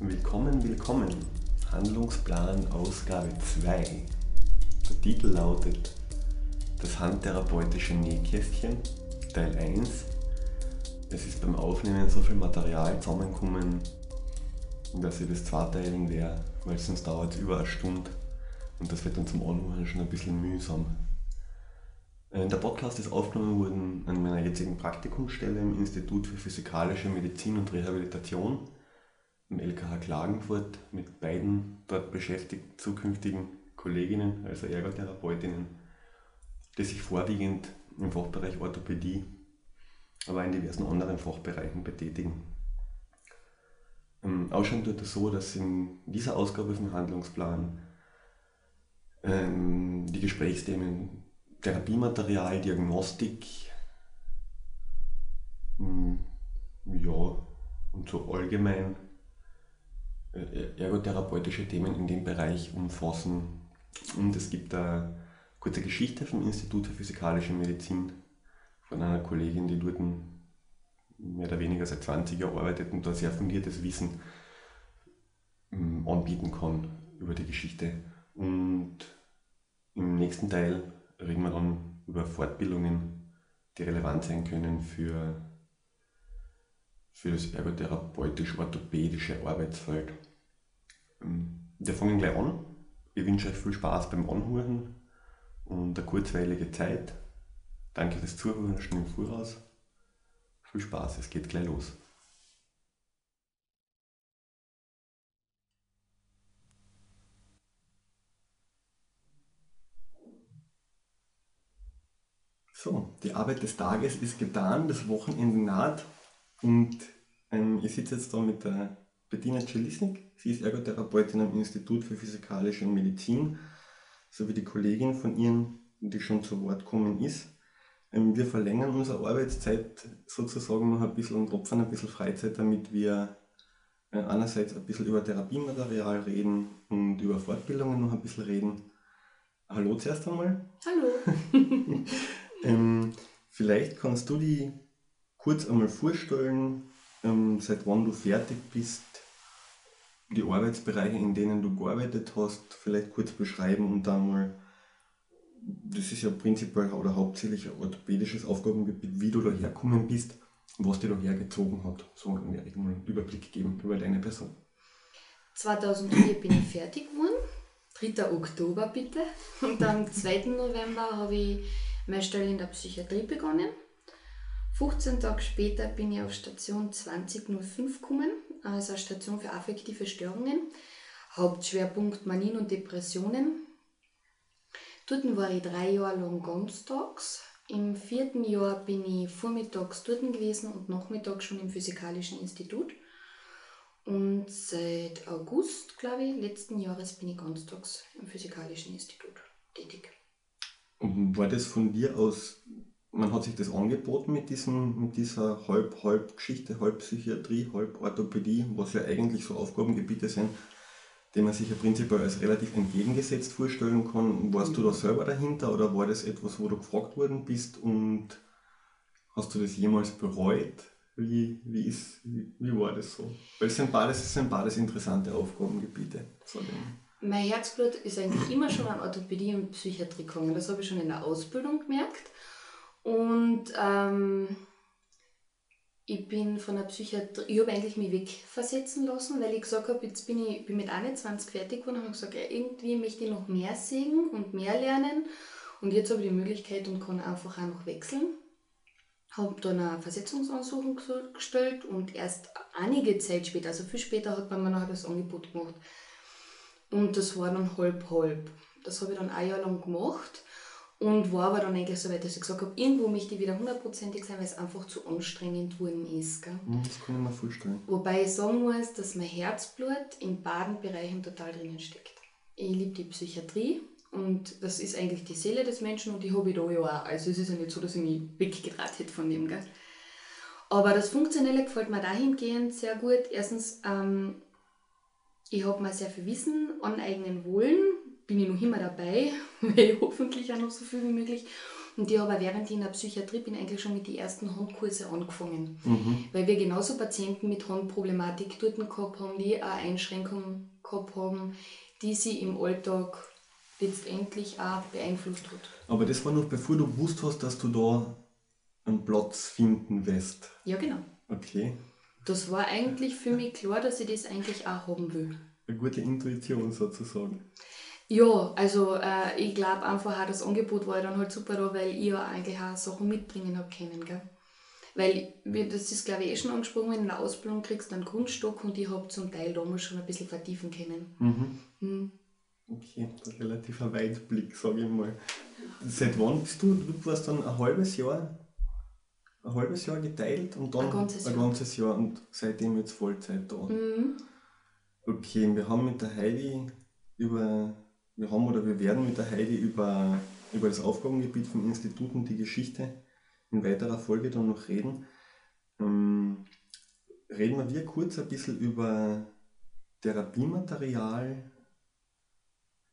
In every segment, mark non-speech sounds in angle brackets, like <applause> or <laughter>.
Willkommen, willkommen. Handlungsplan Ausgabe 2. Der Titel lautet Das handtherapeutische Nähkästchen, Teil 1. Es ist beim Aufnehmen so viel Material zusammengekommen, dass ich das zweiteilen werde, weil sonst dauert es über eine Stunde und das wird dann zum Anhören schon ein bisschen mühsam. Äh, der Podcast ist aufgenommen worden an meiner jetzigen Praktikumsstelle im Institut für Physikalische Medizin und Rehabilitation im LKH Klagenfurt mit beiden dort beschäftigten zukünftigen Kolleginnen, also Ergotherapeutinnen, die sich vorwiegend im Fachbereich Orthopädie, aber in diversen anderen Fachbereichen betätigen. Ähm, ausschauen tut es so, dass in dieser Ausgabe vom Handlungsplan ähm, die Gesprächsthemen Therapiematerial, Diagnostik, ähm, ja, und so allgemein ergotherapeutische Themen in dem Bereich umfassen. Und es gibt eine kurze Geschichte vom Institut für Physikalische Medizin von einer Kollegin, die dort mehr oder weniger seit 20 Jahren arbeitet und da sehr fundiertes Wissen ähm, anbieten kann über die Geschichte. Und im nächsten Teil reden wir dann über Fortbildungen, die relevant sein können für, für das ergotherapeutisch-orthopädische Arbeitsfeld. Wir fangen gleich an. Ich wünsche euch viel Spaß beim Anhören und eine kurzweilige Zeit. Danke fürs Zuhören schon im Voraus. Viel Spaß, es geht gleich los. So, die Arbeit des Tages ist getan, das Wochenende naht und ähm, ich sitze jetzt da mit der Bettina Celisnik. Sie ist Ergotherapeutin am Institut für Physikalische Medizin, sowie die Kollegin von ihr, die schon zu Wort gekommen ist. Ähm, wir verlängern unsere Arbeitszeit sozusagen noch ein bisschen und opfern ein bisschen Freizeit, damit wir äh, einerseits ein bisschen über Therapiematerial reden und über Fortbildungen noch ein bisschen reden. Hallo zuerst einmal. Hallo. <laughs> ähm, vielleicht kannst du die kurz einmal vorstellen, ähm, seit wann du fertig bist, die Arbeitsbereiche, in denen du gearbeitet hast, vielleicht kurz beschreiben und dann mal, das ist ja prinzipiell oder hauptsächlich ein orthopädisches Aufgabengebiet, wie du da hergekommen bist was dir da hergezogen hat. So einen Überblick geben über deine Person. 2004 bin ich fertig geworden, 3. Oktober bitte. Und am 2. November habe ich meine Stelle in der Psychiatrie begonnen 15 Tage später bin ich auf Station 2005 gekommen, also Station für affektive Störungen. Hauptschwerpunkt Manien und Depressionen. Dort war ich drei Jahre lang ganztags. Im vierten Jahr bin ich vormittags dort gewesen und nachmittags schon im Physikalischen Institut. Und seit August, glaube ich, letzten Jahres bin ich ganztags im Physikalischen Institut tätig. War das von dir aus man hat sich das angeboten mit, diesem, mit dieser Halb-Halb-Geschichte, halb Psychiatrie, halb Orthopädie, was ja eigentlich so Aufgabengebiete sind, die man sich ja prinzipiell als relativ entgegengesetzt vorstellen kann. Warst du da selber dahinter oder war das etwas, wo du gefragt worden bist und hast du das jemals bereut? Wie, wie, ist, wie, wie war das so? Weil es sind beides, es sind beides interessante Aufgabengebiete. Mein Herzblut ist eigentlich immer schon an Orthopädie und Psychiatrie gekommen. Das habe ich schon in der Ausbildung gemerkt. Und ähm, ich bin von der Psychiatrie, ich habe eigentlich mich wegversetzen lassen, weil ich gesagt habe, jetzt bin ich bin mit 21 fertig geworden und habe gesagt, irgendwie möchte ich noch mehr sehen und mehr lernen. Und jetzt habe ich die Möglichkeit und kann einfach auch noch wechseln. Habe dann eine Versetzungsansuchung gestellt und erst einige Zeit später, also viel später, hat man mir noch das Angebot gemacht. Und das war dann halb halb. Das habe ich dann ein Jahr lang gemacht. Und war aber dann eigentlich so weit, dass ich gesagt habe, irgendwo möchte ich wieder hundertprozentig sein, weil es einfach zu anstrengend worden ist. Gell? Das kann ich mir vorstellen. Wobei ich sagen muss, dass mein Herzblut in beiden Bereichen total drinnen steckt. Ich liebe die Psychiatrie und das ist eigentlich die Seele des Menschen und die habe ich da ja auch. Also es ist ja nicht so, dass ich mich weggedreht hätte von dem. Gell? Aber das Funktionelle gefällt mir dahingehend sehr gut. Erstens, ähm, ich habe mir sehr viel Wissen aneignen wollen bin ich noch immer dabei, <laughs> weil hoffentlich auch noch so viel wie möglich. Und ich habe während ich in der Psychiatrie bin eigentlich schon mit den ersten Handkurse angefangen. Mhm. Weil wir genauso Patienten mit Handproblematik dort gehabt haben, die eine Einschränkung gehabt haben, die sie im Alltag letztendlich auch beeinflusst hat. Aber das war noch bevor du gewusst hast, dass du da einen Platz finden wirst. Ja, genau. Okay. Das war eigentlich für mich klar, dass ich das eigentlich auch haben will. Eine gute Intuition sozusagen. Ja, also äh, ich glaube einfach auch, das Angebot war dann halt super da, weil ich ja eigentlich auch Sachen mitbringen habe können, gell? Weil, das ist glaube ich eh schon angesprochen, wenn du in der Ausbildung kriegst du einen Grundstock und ich habe zum Teil damals schon ein bisschen vertiefen können. Mhm. Hm. Okay, ein relativer Weitblick, sage ich mal. Seit wann bist du? Du warst dann ein halbes Jahr, ein halbes Jahr geteilt und dann Ein ganzes ein Jahr. ganzes Jahr und seitdem jetzt Vollzeit da. Mhm. Okay, wir haben mit der Heidi über, wir haben oder wir werden mit der Heidi über, über das Aufgabengebiet vom Institut und die Geschichte in weiterer Folge dann noch reden. Ähm, reden wir kurz ein bisschen über Therapiematerial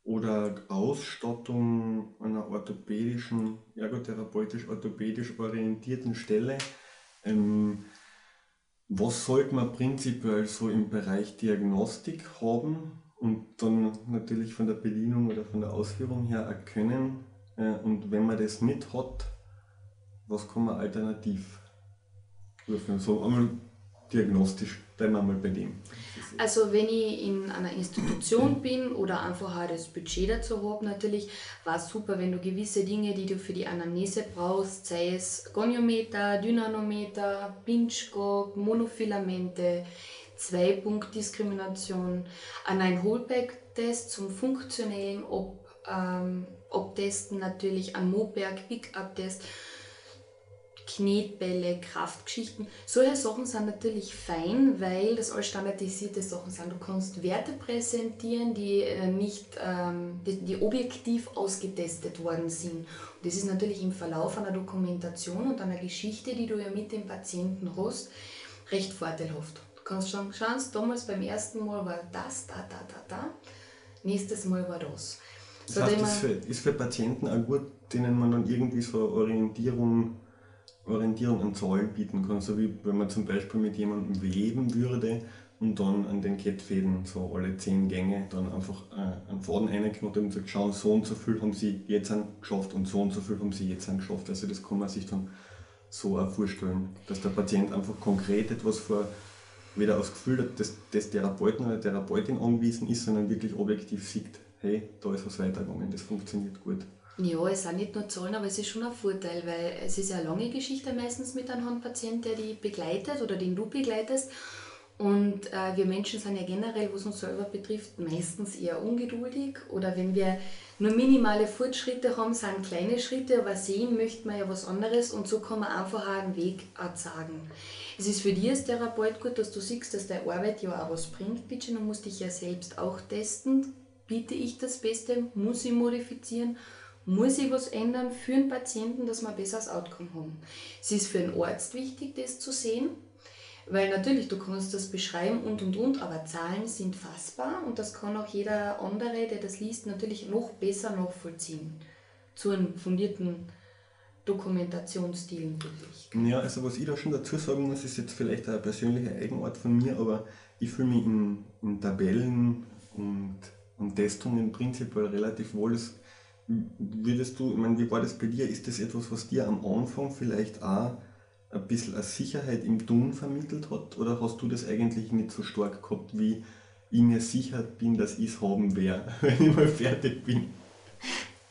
oder Ausstattung einer orthopädischen, ergotherapeutisch-orthopädisch orientierten Stelle. Ähm, was sollte man prinzipiell so im Bereich Diagnostik haben und dann natürlich von der Bedienung oder von der Ausführung her erkennen? Äh, und wenn man das nicht hat, was kann man alternativ prüfen? So einmal diagnostisch, bleiben wir mal bei dem. Also wenn ich in einer Institution bin oder einfach auch das Budget dazu habe, natürlich, war es super, wenn du gewisse Dinge, die du für die Anamnese brauchst, sei es Goniometer, Dynanometer, Pinchgog, Monofilamente, Zwei-Punkt-Diskrimination, an ein Hohlback-Test zum funktionellen Ob, ähm, Obtesten natürlich, an Moberg, Pick-up-Test, Knetbälle, Kraftgeschichten. Solche Sachen sind natürlich fein, weil das alles standardisierte Sachen sind. Du kannst Werte präsentieren, die äh, nicht, ähm, die, die objektiv ausgetestet worden sind. Und das ist natürlich im Verlauf einer Dokumentation und einer Geschichte, die du ja mit dem Patienten hast, recht vorteilhaft. Du kannst schon schauen, damals beim ersten Mal war das, da, da, da, da. Nächstes Mal war das. Das So, heißt, das man- für, ist für Patienten auch gut, denen man dann irgendwie so Orientierung, Orientierung an Zahlen bieten kann. So wie wenn man zum Beispiel mit jemandem weben würde und dann an den Kettfäden so alle zehn Gänge dann einfach äh, einen Faden reinknotet und sagt, schau, so und so viel haben sie jetzt geschafft und so und so viel haben sie jetzt geschafft. Also das kann man sich dann so auch vorstellen, dass der Patient einfach konkret etwas vor weder aus Gefühl des, des Therapeuten oder Therapeutin angewiesen ist, sondern wirklich objektiv sieht, hey, da ist was weitergegangen, das funktioniert gut. Ja, es sind nicht nur Zahlen, aber es ist schon ein Vorteil, weil es ist ja eine lange Geschichte meistens mit einem Handpatient, der die begleitet oder den du begleitest. Und äh, wir Menschen sind ja generell, was uns selber betrifft, meistens eher ungeduldig. Oder wenn wir nur minimale Fortschritte haben, sind kleine Schritte, aber sehen möchte man ja was anderes und so kann man einfach einen Weg sagen. Es ist für dich als Therapeut gut, dass du siehst, dass deine Arbeit ja auch was bringt. Bitte, du musst dich ja selbst auch testen. Biete ich das Beste? Muss ich modifizieren? Muss ich was ändern für den Patienten, dass wir ein besseres Outcome haben? Es ist für den Arzt wichtig, das zu sehen, weil natürlich, du kannst das beschreiben und und und, aber Zahlen sind fassbar und das kann auch jeder andere, der das liest, natürlich noch besser nachvollziehen. Zu einem fundierten Dokumentationsstil natürlich. Ja, also was ich da schon dazu sagen muss, ist jetzt vielleicht eine persönliche Eigenart von mir, aber ich fühle mich in, in Tabellen und, und Testungen prinzipiell relativ wohl. Das würdest du, ich meine, wie war das bei dir? Ist das etwas, was dir am Anfang vielleicht auch ein bisschen eine Sicherheit im Tun vermittelt hat? Oder hast du das eigentlich nicht so stark gehabt, wie ich mir sicher bin, dass ich es haben werde, <laughs> wenn ich mal fertig bin?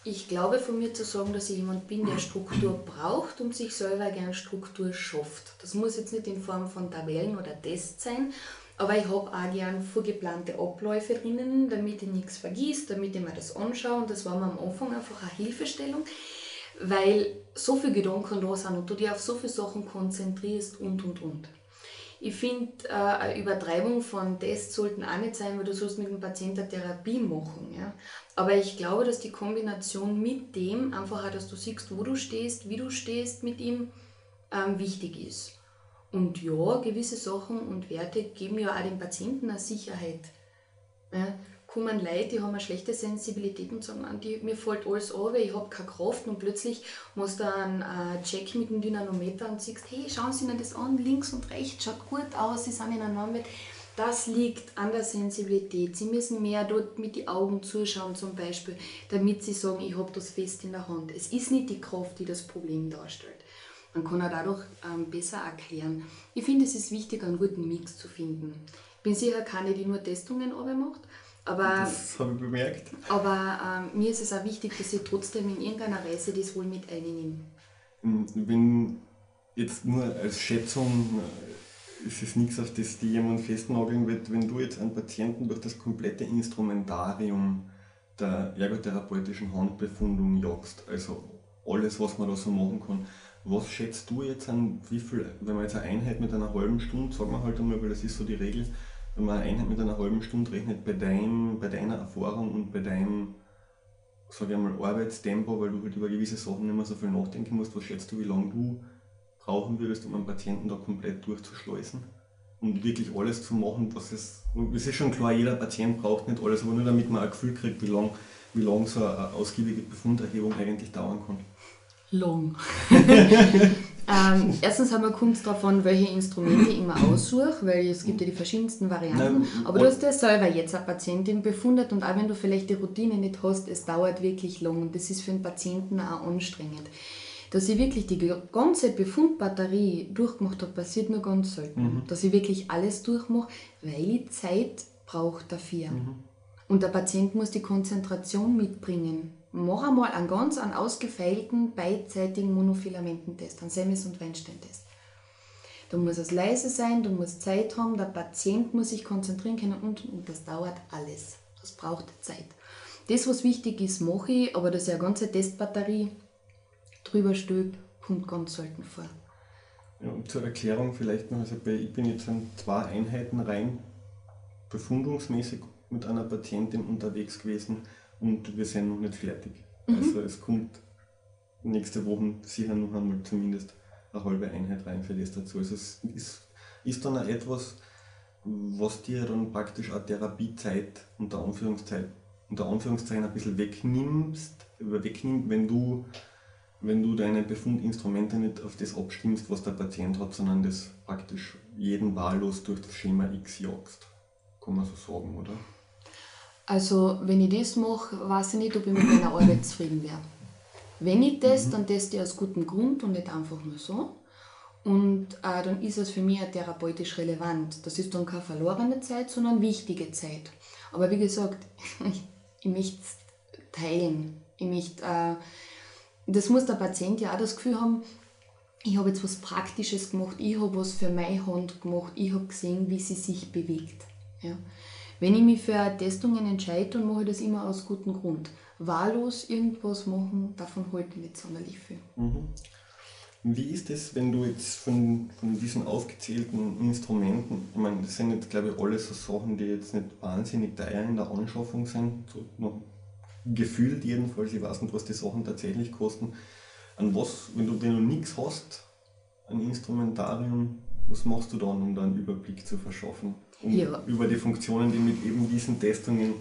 Ich glaube von mir zu sagen, dass ich jemand bin, der Struktur braucht und sich selber gerne Struktur schafft. Das muss jetzt nicht in Form von Tabellen oder Tests sein, aber ich habe auch gern vorgeplante Abläufe drinnen, damit ich nichts vergisst, damit ich mir das anschaue und das war mir am Anfang einfach eine Hilfestellung, weil so viele Gedanken da sind und du dich auf so viele Sachen konzentrierst und und und. Ich finde, äh, eine Übertreibung von Tests sollten auch nicht sein, weil du sollst mit dem Patienten eine Therapie machen. Ja? Aber ich glaube, dass die Kombination mit dem, einfach auch, dass du siehst, wo du stehst, wie du stehst mit ihm, ähm, wichtig ist. Und ja, gewisse Sachen und Werte geben ja auch dem Patienten eine Sicherheit. Ja? Kommen Leute, die haben eine schlechte Sensibilität und sagen, die, mir fällt alles an, ich habe keine Kraft und plötzlich machst du einen äh, Check mit dem Dynamometer und siehst, hey, schauen Sie Ihnen das an, links und rechts, schaut gut aus, Sie sind in einem Normbett. Das liegt an der Sensibilität. Sie müssen mehr dort mit den Augen zuschauen zum Beispiel, damit Sie sagen, ich habe das fest in der Hand. Es ist nicht die Kraft, die das Problem darstellt. Man kann auch dadurch ähm, besser erklären. Ich finde, es ist wichtig, einen guten Mix zu finden. Ich bin sicher keine, die nur Testungen macht, aber, das habe ich bemerkt. Aber ähm, mir ist es auch wichtig, dass ich trotzdem in irgendeiner Weise das wohl mit einnehme. Wenn jetzt nur als Schätzung äh, ist es nichts, auf das die jemand festnageln wird, wenn du jetzt einen Patienten durch das komplette Instrumentarium der ergotherapeutischen Handbefundung jagst, also alles, was man da so machen kann, was schätzt du jetzt an, wie viel, wenn man jetzt eine Einheit mit einer halben Stunde, sagen wir halt einmal, weil das ist so die Regel, wenn man eine Einheit mit einer halben Stunde rechnet, bei, dein, bei deiner Erfahrung und bei deinem, sage ich mal, Arbeitstempo, weil du halt über gewisse Sachen nicht mehr so viel nachdenken musst, was schätzt du, wie lange du brauchen würdest, um einen Patienten da komplett durchzuschleusen? Und wirklich alles zu machen, was es, es ist schon klar, jeder Patient braucht nicht alles, aber nur damit man ein Gefühl kriegt, wie lange wie lang so eine ausgiebige Befunderhebung eigentlich dauern kann lang. <laughs> ähm, erstens haben wir darauf an, welche Instrumente ich immer aussuche, weil es gibt ja die verschiedensten Varianten. Aber du hast ja selber jetzt eine Patientin befundet und auch wenn du vielleicht die Routine nicht hast, es dauert wirklich lang und das ist für den Patienten auch anstrengend. Dass ich wirklich die ganze Befundbatterie durchgemacht habe, passiert nur ganz selten. Mhm. Dass ich wirklich alles durchmache, weil ich Zeit brauche dafür. Mhm. Und der Patient muss die Konzentration mitbringen mach einmal einen ganz einen ausgefeilten, beidseitigen Monofilamenten-Test, einen Semis- und Weinstein-Test. Da muss es leise sein, du musst Zeit haben, der Patient muss sich konzentrieren können und, und das dauert alles. Das braucht Zeit. Das, was wichtig ist, mache ich, aber dass ich eine ganze Testbatterie drüber stülpe, kommt ganz selten vor. Ja, und zur Erklärung vielleicht noch, also ich bin jetzt an zwei Einheiten rein befundungsmäßig mit einer Patientin unterwegs gewesen und wir sind noch nicht fertig. Mhm. Also es kommt nächste Woche sicher noch einmal zumindest eine halbe Einheit rein für das dazu. Also es ist, ist dann auch etwas, was dir dann praktisch auch Therapiezeit unter Anführungszeichen, unter Anführungszeichen ein bisschen wegnimmst, wegnimmt, wenn du, wenn du deine Befundinstrumente nicht auf das abstimmst, was der Patient hat, sondern das praktisch jeden wahllos durch das Schema X jagst. Kann man so sagen, oder? Also, wenn ich das mache, weiß ich nicht, ob ich mit meiner Arbeit zufrieden wäre. Wenn ich teste, dann teste ich aus gutem Grund und nicht einfach nur so. Und äh, dann ist es für mich auch therapeutisch relevant. Das ist dann keine verlorene Zeit, sondern wichtige Zeit. Aber wie gesagt, ich, <laughs> ich möchte es teilen. Ich möchte, äh, das muss der Patient ja auch das Gefühl haben, ich habe jetzt was Praktisches gemacht, ich habe was für meine Hand gemacht, ich habe gesehen, wie sie sich bewegt. Ja. Wenn ich mich für Testungen entscheide, dann mache ich das immer aus gutem Grund. Wahllos irgendwas machen, davon halte ich nicht sonderlich viel. Mhm. Wie ist es, wenn du jetzt von, von diesen aufgezählten Instrumenten, ich meine, das sind jetzt glaube ich alles so Sachen, die jetzt nicht wahnsinnig teuer in der Anschaffung sind, so noch gefühlt jedenfalls, ich weiß nicht, was die Sachen tatsächlich kosten. An was, wenn du, wenn du nichts hast, ein Instrumentarium, was machst du dann, um da einen Überblick zu verschaffen? Um, ja. über die Funktionen, die mit eben diesen Testungen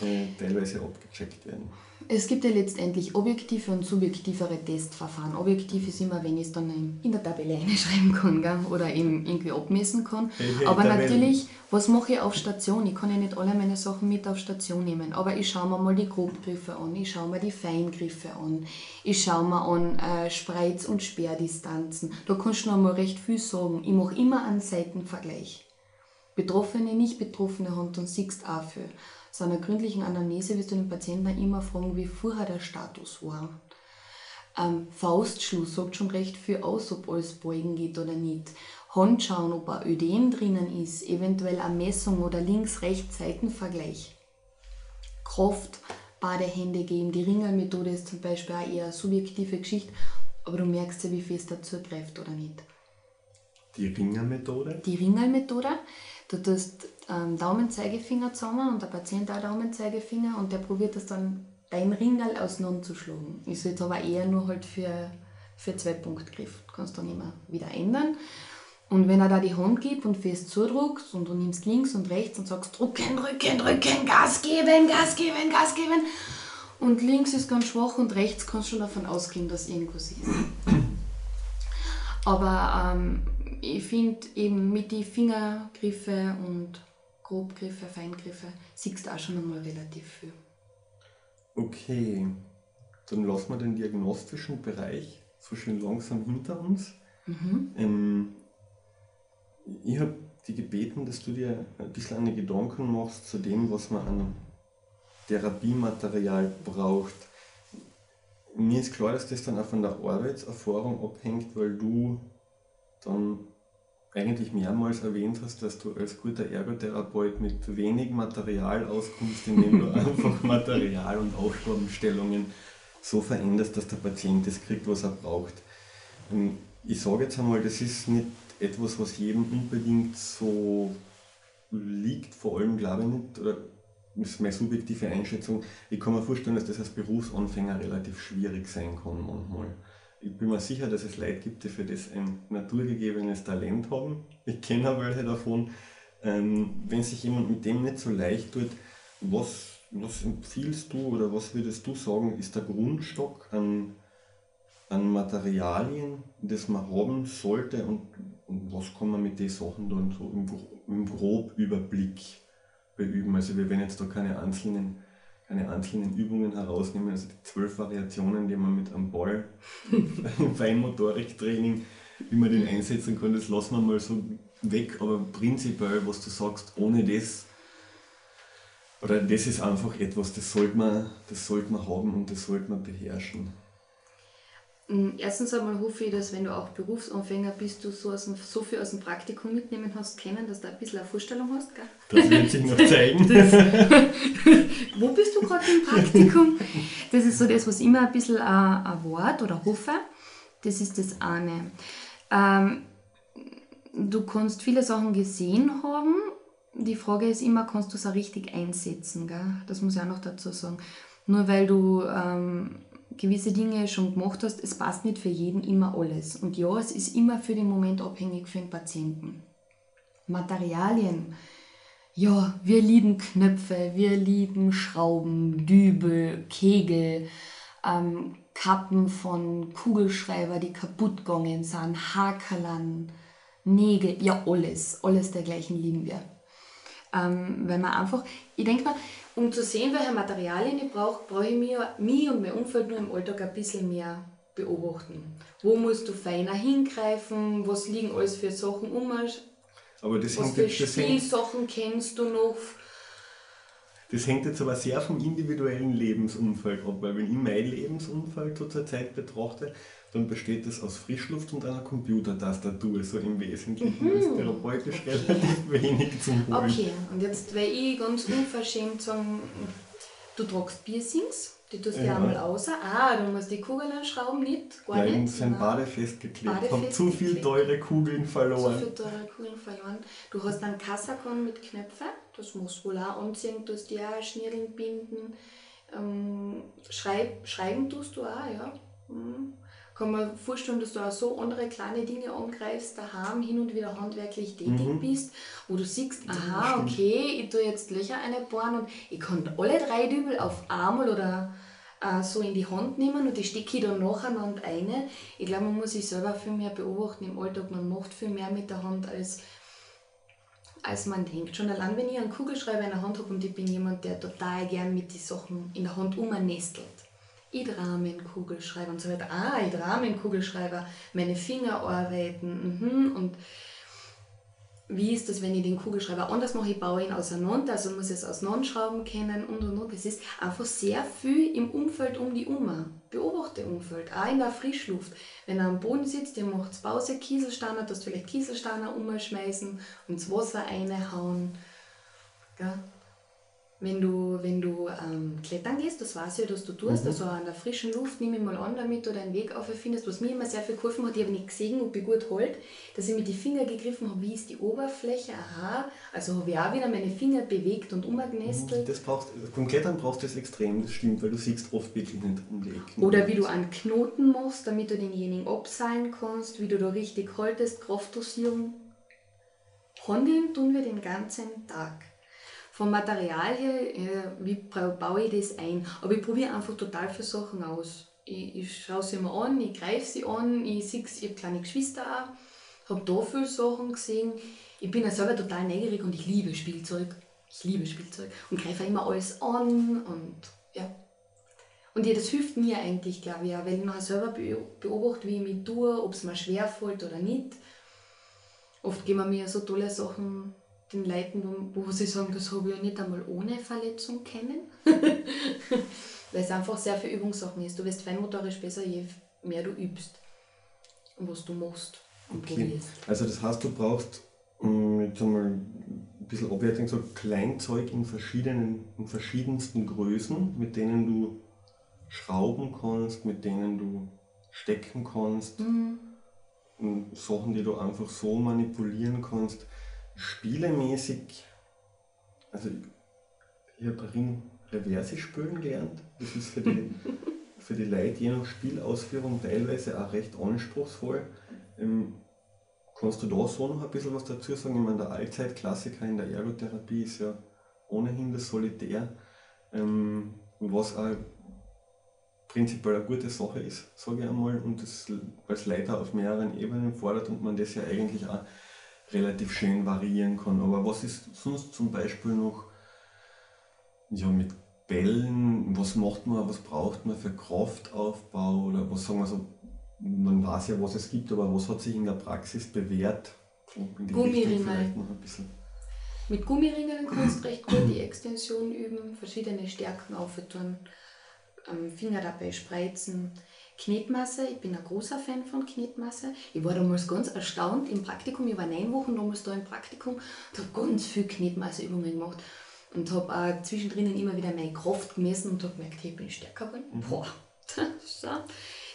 äh, teilweise abgecheckt werden. Es gibt ja letztendlich objektive und subjektivere Testverfahren. Objektiv ist immer, wenn ich es dann in der Tabelle einschreiben kann gell? oder eben irgendwie abmessen kann. Hey, Aber Tabellen. natürlich, was mache ich auf Station? Ich kann ja nicht alle meine Sachen mit auf Station nehmen. Aber ich schaue mir mal die Grobgriffe an, ich schaue mir die Feingriffe an, ich schaue mir an äh, Spreiz- und Sperrdistanzen. Da kannst du noch mal recht viel sagen. Ich mache immer einen Seitenvergleich. Betroffene, nicht betroffene Hand und siehst auch für. So einer gründlichen Anamnese wirst du den Patienten immer fragen, wie vorher der Status war. Ähm, Faustschluss sagt schon recht viel aus, ob alles beugen geht oder nicht. Hand schauen, ob ein Ödem drinnen ist, eventuell eine Messung oder links-rechts-Seitenvergleich. Kraft, beide Hände geben. Die Ringelmethode ist zum Beispiel auch eher eine subjektive Geschichte, aber du merkst ja, wie fest er zugreift oder nicht. Die Ringelmethode? Die Ringelmethode. Du tust ähm, Daumenzeigefinger zusammen und der Patient auch Daumenzeigefinger und der probiert das dann dein Ringel auseinanderzuschlagen. Ist jetzt aber eher nur halt für, für zwei Punktgriff. Kannst dann immer wieder ändern. Und wenn er da die Hand gibt und fest zudruckst und du nimmst links und rechts und sagst drücken, drücken, drücken, Gas geben, Gas geben, Gas geben. Und links ist ganz schwach und rechts kannst du schon davon ausgehen, dass irgendwas ist. Aber ähm, ich finde eben mit den Fingergriffe und Grobgriffe, Feingriffe, siehst du auch schon einmal relativ viel. Okay, dann lassen wir den diagnostischen Bereich so schön langsam hinter uns. Mhm. Ähm, ich habe dich gebeten, dass du dir ein bisschen eine Gedanken machst zu dem, was man an Therapiematerial braucht. Mir ist klar, dass das dann auch von der Arbeitserfahrung abhängt, weil du dann eigentlich mehrmals erwähnt hast, dass du als guter Ergotherapeut mit wenig Material auskommst, indem du <laughs> einfach Material und Aufgabenstellungen so veränderst, dass der Patient das kriegt, was er braucht. Ähm, ich sage jetzt einmal, das ist nicht etwas, was jedem unbedingt so liegt, vor allem glaube ich nicht, oder ist meine subjektive Einschätzung, ich kann mir vorstellen, dass das als Berufsanfänger relativ schwierig sein kann manchmal. Ich bin mir sicher, dass es Leute gibt, die für das ein naturgegebenes Talent haben. Ich kenne auch welche davon. Ähm, wenn sich jemand mit dem nicht so leicht tut, was, was empfiehlst du oder was würdest du sagen, ist der Grundstock an, an Materialien, das man haben sollte und, und was kann man mit den Sachen dann so im, im Grobüberblick beüben? Also wir werden jetzt da keine einzelnen keine einzelnen Übungen herausnehmen, also die zwölf Variationen, die man mit einem Ball <laughs> im Feinmotoriktraining, wie man den einsetzen kann, das lassen wir mal so weg, aber prinzipiell, was du sagst, ohne das, oder das ist einfach etwas, das sollte man, das sollte man haben und das sollte man beherrschen. Mm, erstens einmal hoffe ich, dass wenn du auch Berufsanfänger bist, du so, dem, so viel aus dem Praktikum mitnehmen hast kennen, dass du ein bisschen eine Vorstellung hast. Gell? Das wird sich noch zeigen. <laughs> Das, <laughs> wo bist du gerade im Praktikum? Das ist so das, was immer ein bisschen ein, ein Wort oder hoffe. Das ist das eine. Ähm, du kannst viele Sachen gesehen haben. Die Frage ist immer, kannst du es auch richtig einsetzen? Gell? Das muss ich auch noch dazu sagen. Nur weil du ähm, gewisse Dinge schon gemacht hast, es passt nicht für jeden immer alles. Und ja, es ist immer für den Moment abhängig für den Patienten. Materialien. Ja, wir lieben Knöpfe, wir lieben Schrauben, Dübel, Kegel, ähm, Kappen von Kugelschreiber, die kaputt gegangen sind, Hakerlern, Nägel, ja alles, alles dergleichen lieben wir. Ähm, weil man einfach, ich denke mal, um zu sehen, welche Materialien ich brauche, brauche ich mich, mich und mein Umfeld nur im Alltag ein bisschen mehr beobachten. Wo musst du feiner hingreifen? Was liegen alles für Sachen um? Aber das was hängt für Spielsachen kennst du noch? Das hängt jetzt aber sehr vom individuellen Lebensumfeld ab, weil wenn ich mein Lebensumfeld zur Zeit betrachte, dann besteht es aus Frischluft und einer Computertastatur, so im Wesentlichen. Mhm. ist therapeutisch relativ wenig zum Holen. Okay, und jetzt werde ich ganz unverschämt sagen, du tragst Piercings, die tust du ja. einmal aus. Ah, du musst die Kugeln anschrauben, nicht? Gar Nein, nicht. sind Bade festgeklebt. Ich habe zu viele teure Kugeln verloren. Zu viele teure Kugeln verloren. Du hast einen Kassakon mit Knöpfen, das musst du wohl auch anziehen, du hast die auch Schnirren binden. Ähm, schreib, schreiben tust du auch, ja. Mhm kann man vorstellen, dass du auch so andere kleine Dinge angreifst, daheim hin und wieder handwerklich tätig mhm. bist, wo du siehst, aha, okay, ich tue jetzt Löcher einbauen und ich kann alle drei Dübel auf einmal oder äh, so in die Hand nehmen und die stecke ich dann nacheinander ein. Ich glaube, man muss sich selber viel mehr beobachten im Alltag, man macht viel mehr mit der Hand als als man denkt. Schon allein, wenn ich einen Kugelschreiber in der Hand habe und ich bin jemand, der total gern mit den Sachen in der Hand umnestelt Idramen-Kugelschreiber und so weiter. Ah, Idramen-Kugelschreiber, meine Finger arbeiten. Mhm. Und wie ist das, wenn ich den Kugelschreiber anders mache? Ich baue ihn auseinander, also muss ich es auseinanderschrauben können und und und. Es ist einfach sehr viel im Umfeld um die Uhr. Beobachte Umfeld, auch in der Frischluft. Wenn er am Boden sitzt, der macht Pause, Kieselsteiner, du hast vielleicht Kieselsteiner umschmeißen und ins Wasser reinhauen. Gell? Wenn du, wenn du ähm, klettern gehst, das weiß ich ja, dass du tust, mhm. also an der frischen Luft, nehme ich mal an damit oder einen Weg auffindest, was mir immer sehr viel geholfen hat, ich habe nicht gesehen, ob ich gut halt, dass ich mit die Finger gegriffen habe, wie ist die Oberfläche, aha, also habe ich auch wieder meine Finger bewegt und umgenestelt. Das brauchst, beim Klettern brauchst du das extrem, das stimmt, weil du siehst oft wirklich nicht um die Ecken. Oder wie du einen Knoten machst, damit du denjenigen abseilen kannst, wie du da richtig haltest, Kraftdosierung handeln tun wir den ganzen Tag. Vom Material her, äh, wie baue ich das ein? Aber ich probiere einfach total viele Sachen aus. Ich, ich schaue sie mir an, ich greife sie an, ich sehe, ich habe kleine Geschwister auch, habe da viele Sachen gesehen. Ich bin ja selber total neugierig und ich liebe Spielzeug. Ich liebe Spielzeug und greife immer alles an und ja. Und ja, das hilft mir eigentlich, glaube ich, auch, weil ich nachher selber beobachte, wie ich mich tue, ob es mir schwerfällt oder nicht. Oft geben mir so tolle Sachen den Leuten, wo, sie sagen, das habe ich nicht einmal ohne Verletzung kennen. <laughs> weil es einfach sehr viel Übungssachen ist. Du wirst feinmotorisch besser, je mehr du übst und was du machst und okay. probierst. Also das heißt, du brauchst mm, jetzt einmal ein bisschen abwertend so Kleinzeug in verschiedenen, in verschiedensten Größen, mit denen du schrauben kannst, mit denen du stecken kannst. Mhm. Sachen, die du einfach so manipulieren kannst. Spielemäßig, also ich habe Ring Reverse spielen gelernt. Das ist für die, <laughs> für die Leute je nach Spielausführung teilweise auch recht anspruchsvoll. Ähm, kannst du da so noch ein bisschen was dazu sagen? Ich meine, der Allzeitklassiker in der Ergotherapie ist ja ohnehin das Solitär, ähm, was auch prinzipiell eine gute Sache ist, sage ich einmal, und das als Leiter auf mehreren Ebenen fordert und man das ja eigentlich auch relativ schön variieren kann. Aber was ist sonst zum Beispiel noch ja, mit Bällen, was macht man, was braucht man für Kraftaufbau oder was sagen wir so, man weiß ja, was es gibt, aber was hat sich in der Praxis bewährt? Gummiringel. Mit Gummiringeln kannst du recht gut die Extension üben, verschiedene Stärken auftun, Finger dabei spreizen. Knetmasse, ich bin ein großer Fan von Knetmasse. Ich war damals ganz erstaunt im Praktikum, ich war neun Wochen damals da im Praktikum und habe ganz viel Knetmasseübungen gemacht und habe auch zwischendrin immer wieder meine Kraft gemessen und habe gemerkt, hey, ich bin stärker geworden. Boah, <laughs> so.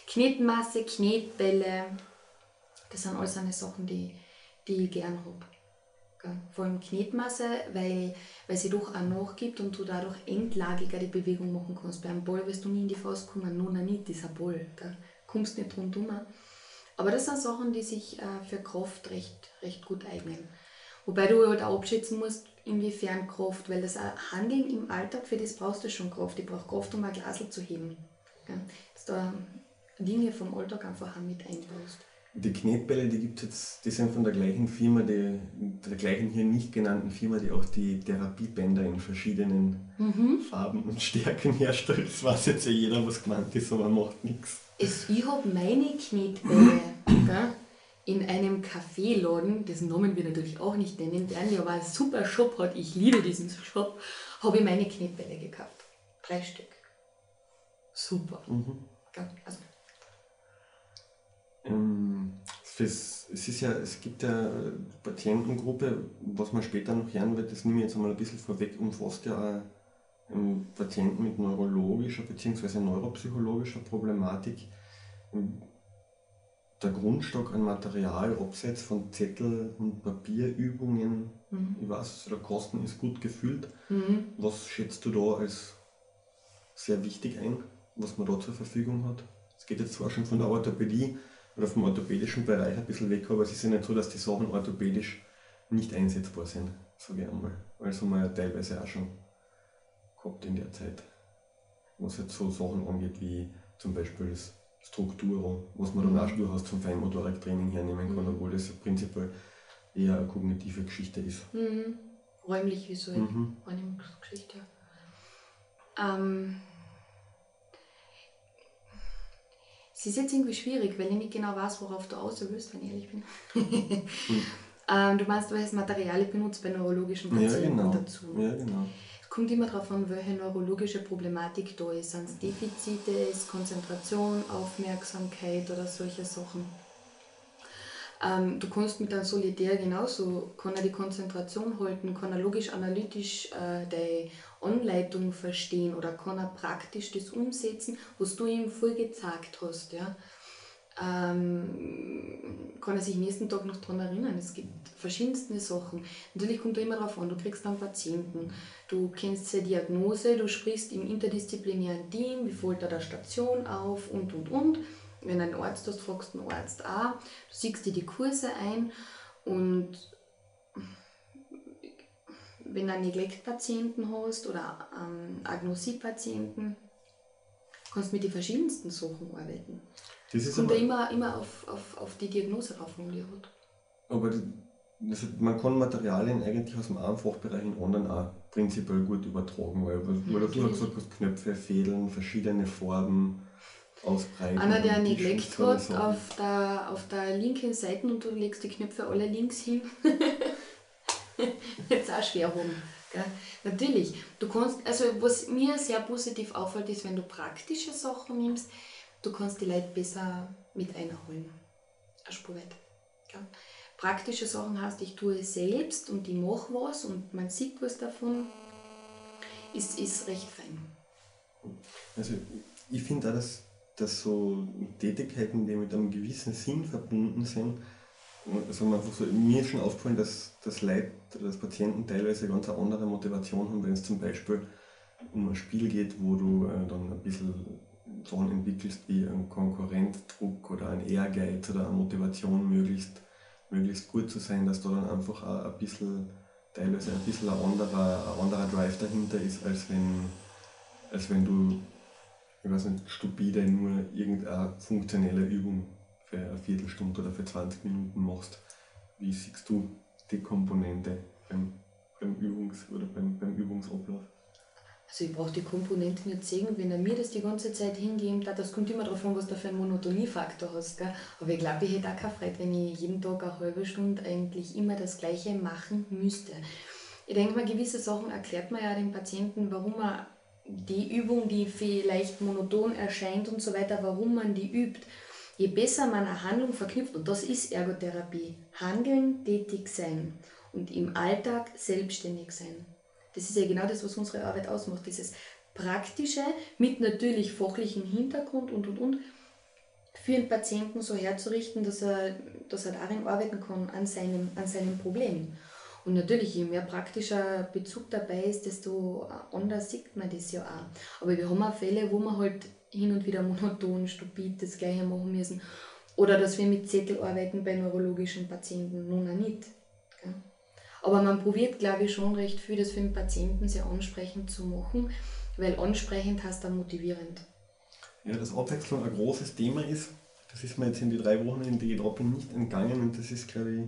Knetmasse, Knetbälle, das sind alles eine Sachen, die, die ich gern habe. Vor allem Knetmasse, weil, weil sie doch auch nachgibt und du dadurch endlagiger die Bewegung machen kannst. Beim Ball wirst du nie in die Faust kommen, nur nicht dieser Ball. Du kommst nicht rundum. Aber das sind Sachen, die sich äh, für Kraft recht, recht gut eignen. Wobei du halt auch abschätzen musst, inwiefern Kraft, weil das Handeln im Alltag, für das brauchst du schon Kraft. Ich brauche Kraft, um ein Glas zu heben. Dass du Dinge vom Alltag einfach mit einbaust. Die Knetbälle, die gibt jetzt, die sind von der gleichen Firma, die, der gleichen hier nicht genannten Firma, die auch die Therapiebänder in verschiedenen mhm. Farben und Stärken herstellt. Das weiß jetzt ja jeder, was gemeint ist, aber macht nichts. Ich habe meine Knetbälle, in einem Kaffeeladen, dessen Namen wir natürlich auch nicht nennen werden, der aber einen super Shop hat, ich liebe diesen Shop, habe ich meine Knetbälle gekauft. Drei Stück. Super. Mhm. Also. Ähm, es, ist ja, es gibt ja eine Patientengruppe, was man später noch hören wird, das nehme ich jetzt einmal ein bisschen vorweg, umfasst ja auch ähm, Patienten mit neurologischer bzw. neuropsychologischer Problematik. Ähm, der Grundstock an Material abseits von Zettel und Papierübungen, mhm. ich weiß, der Kosten ist gut gefüllt. Mhm. Was schätzt du da als sehr wichtig ein, was man da zur Verfügung hat? Es geht jetzt zwar schon von der Orthopädie oder vom orthopädischen Bereich ein bisschen weg, aber es ist ja nicht so, dass die Sachen orthopädisch nicht einsetzbar sind, sage ich einmal. Also man ja teilweise auch schon gehabt in der Zeit. Was jetzt so Sachen angeht wie zum Beispiel das Struktur, was man dann auch schon durchaus zum Feinmotoriktraining hernehmen kann, mhm. obwohl das prinzipiell eher eine kognitive Geschichte ist. Mhm. Räumlich visuell mhm. Wahrnehmungsgeschichte. Ähm, es ist jetzt irgendwie schwierig, weil ich nicht genau weiß, worauf du aus willst, wenn ich ehrlich bin. mhm. <laughs> ähm, du meinst, welches Material ich benutze bei neurologischen Patienten ja, genau. dazu. Ja, genau kommt immer darauf an, welche neurologische Problematik da ist. Sind es Defizite, ist Konzentration, Aufmerksamkeit oder solche Sachen. Ähm, du kannst mit einem Solitär genauso, kann er die Konzentration halten, kann er logisch-analytisch äh, die Anleitung verstehen oder kann er praktisch das umsetzen, was du ihm vorgezeigt hast. Ja? ähm, kann er sich nächsten Tag noch daran erinnern. Es gibt verschiedenste Sachen. Natürlich kommt da immer darauf an, du kriegst einen Patienten, du kennst seine Diagnose, du sprichst im interdisziplinären Team, wie fällt er der Station auf und und und. Wenn du einen Arzt hast, fragst du einen Arzt auch. Du siehst dir die Kurse ein und wenn du einen Neglektpatienten hast oder einen Agnosie-Patienten, kannst du mit den verschiedensten Sachen arbeiten. Das ist Kommt aber, immer, immer auf, auf, auf die Diagnose drauf, die hat. Aber das, man kann Materialien eigentlich aus dem einen Fachbereich in anderen auch prinzipiell gut übertragen, weil, weil du okay. gesagt hast, Knöpfe, Fädeln, verschiedene Farben, ausbreiten. Einer, der nicht Neglect hat, auf der, auf der linken Seite und du legst die Knöpfe alle links hin. <laughs> Jetzt auch schwer rum. Gell? Natürlich, du kannst, also was mir sehr positiv auffällt, ist, wenn du praktische Sachen nimmst, du kannst die Leute besser mit einholen. Eine Spur weit. Gell? Praktische Sachen heißt, ich tue es selbst und ich mache was und man sieht was davon, ist, ist recht fein. Also ich finde auch, dass, dass so Tätigkeiten, die mit einem gewissen Sinn verbunden sind, also einfach so, mir ist schon aufgefallen, dass das Leid, dass Patienten teilweise ganz eine andere Motivation haben, wenn es zum Beispiel um ein Spiel geht, wo du äh, dann ein bisschen Sachen entwickelst wie einen Konkurrenzdruck oder ein Ehrgeiz oder eine Motivation möglichst, möglichst gut zu sein, dass da dann einfach ein bisschen, teilweise ein bisschen ein anderer, ein anderer Drive dahinter ist, als wenn, als wenn du, ich weiß nicht, stupide nur irgendeine funktionelle Übung für eine Viertelstunde oder für 20 Minuten machst. Wie siehst du die Komponente beim, beim, Übungs- oder beim, beim Übungsablauf? Also ich brauche die Komponenten nicht sehen, wenn er mir das die ganze Zeit hingeben das kommt immer darauf an, was du für einen Monotoniefaktor hast. Gell? Aber ich glaube, ich hätte auch keine Freude, wenn ich jeden Tag eine halbe Stunde eigentlich immer das Gleiche machen müsste. Ich denke mal, gewisse Sachen erklärt man ja den Patienten, warum man die Übung, die vielleicht monoton erscheint und so weiter, warum man die übt. Je besser man eine Handlung verknüpft, und das ist Ergotherapie, handeln, tätig sein und im Alltag selbstständig sein. Das ist ja genau das, was unsere Arbeit ausmacht, dieses Praktische mit natürlich fachlichem Hintergrund und und und für den Patienten so herzurichten, dass er, dass er darin arbeiten kann, an seinem, an seinem Problem. Und natürlich, je mehr praktischer Bezug dabei ist, desto anders sieht man das ja auch. Aber wir haben auch Fälle, wo man halt hin und wieder monoton, stupid das Gleiche machen müssen. Oder dass wir mit Zettel arbeiten bei neurologischen Patienten, nun auch nicht. Aber man probiert, glaube ich, schon recht viel, das für den Patienten sehr ansprechend zu machen, weil ansprechend heißt dann motivierend. Ja, dass Abwechslung ein großes Thema ist, das ist mir jetzt in die drei Wochen, in die ich nicht entgangen und das ist, glaube ich,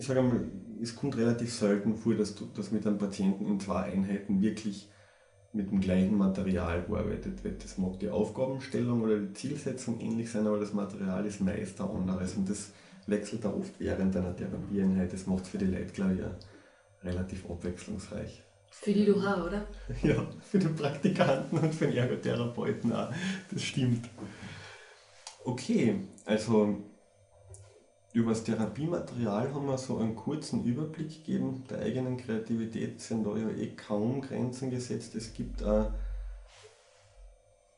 ich sage einmal, es kommt relativ selten vor, dass du das mit einem Patienten in zwei Einheiten wirklich mit dem gleichen Material gearbeitet wird. Das mag die Aufgabenstellung oder die Zielsetzung ähnlich sein, aber das Material ist meist ein anderes und das wechselt da oft während einer Therapieeinheit. Das macht es für die Leute, glaube ich, auch relativ abwechslungsreich. Für die du oder? <laughs> Ja, für den Praktikanten und für den Ergotherapeuten auch. Das stimmt. Okay, also über das Therapiematerial haben wir so einen kurzen Überblick gegeben. Der eigenen Kreativität sind da ja eh kaum Grenzen gesetzt. Es gibt auch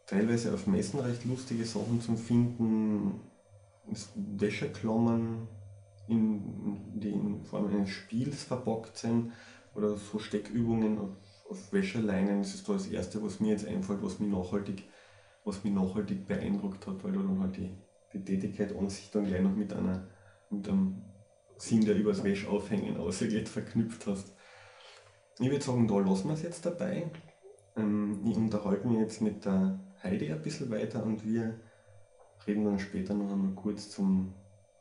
teilweise auf Messen recht lustige Sachen zum Finden. Wäscheklammern, in, die in Form eines Spiels verpackt sind oder so Steckübungen auf, auf Wäscheleinen. Das ist da das Erste, was mir jetzt einfällt, was mich nachhaltig, was mich nachhaltig beeindruckt hat, weil du dann halt die, die Tätigkeit an sich dann gleich noch mit einer mit einem Sinn, der übers Wäschaufhängen ausgeht, verknüpft hast. Ich würde sagen, da lassen wir es jetzt dabei. Ähm, ich unterhalte mich jetzt mit der Heidi ein bisschen weiter und wir reden dann später noch einmal kurz zum,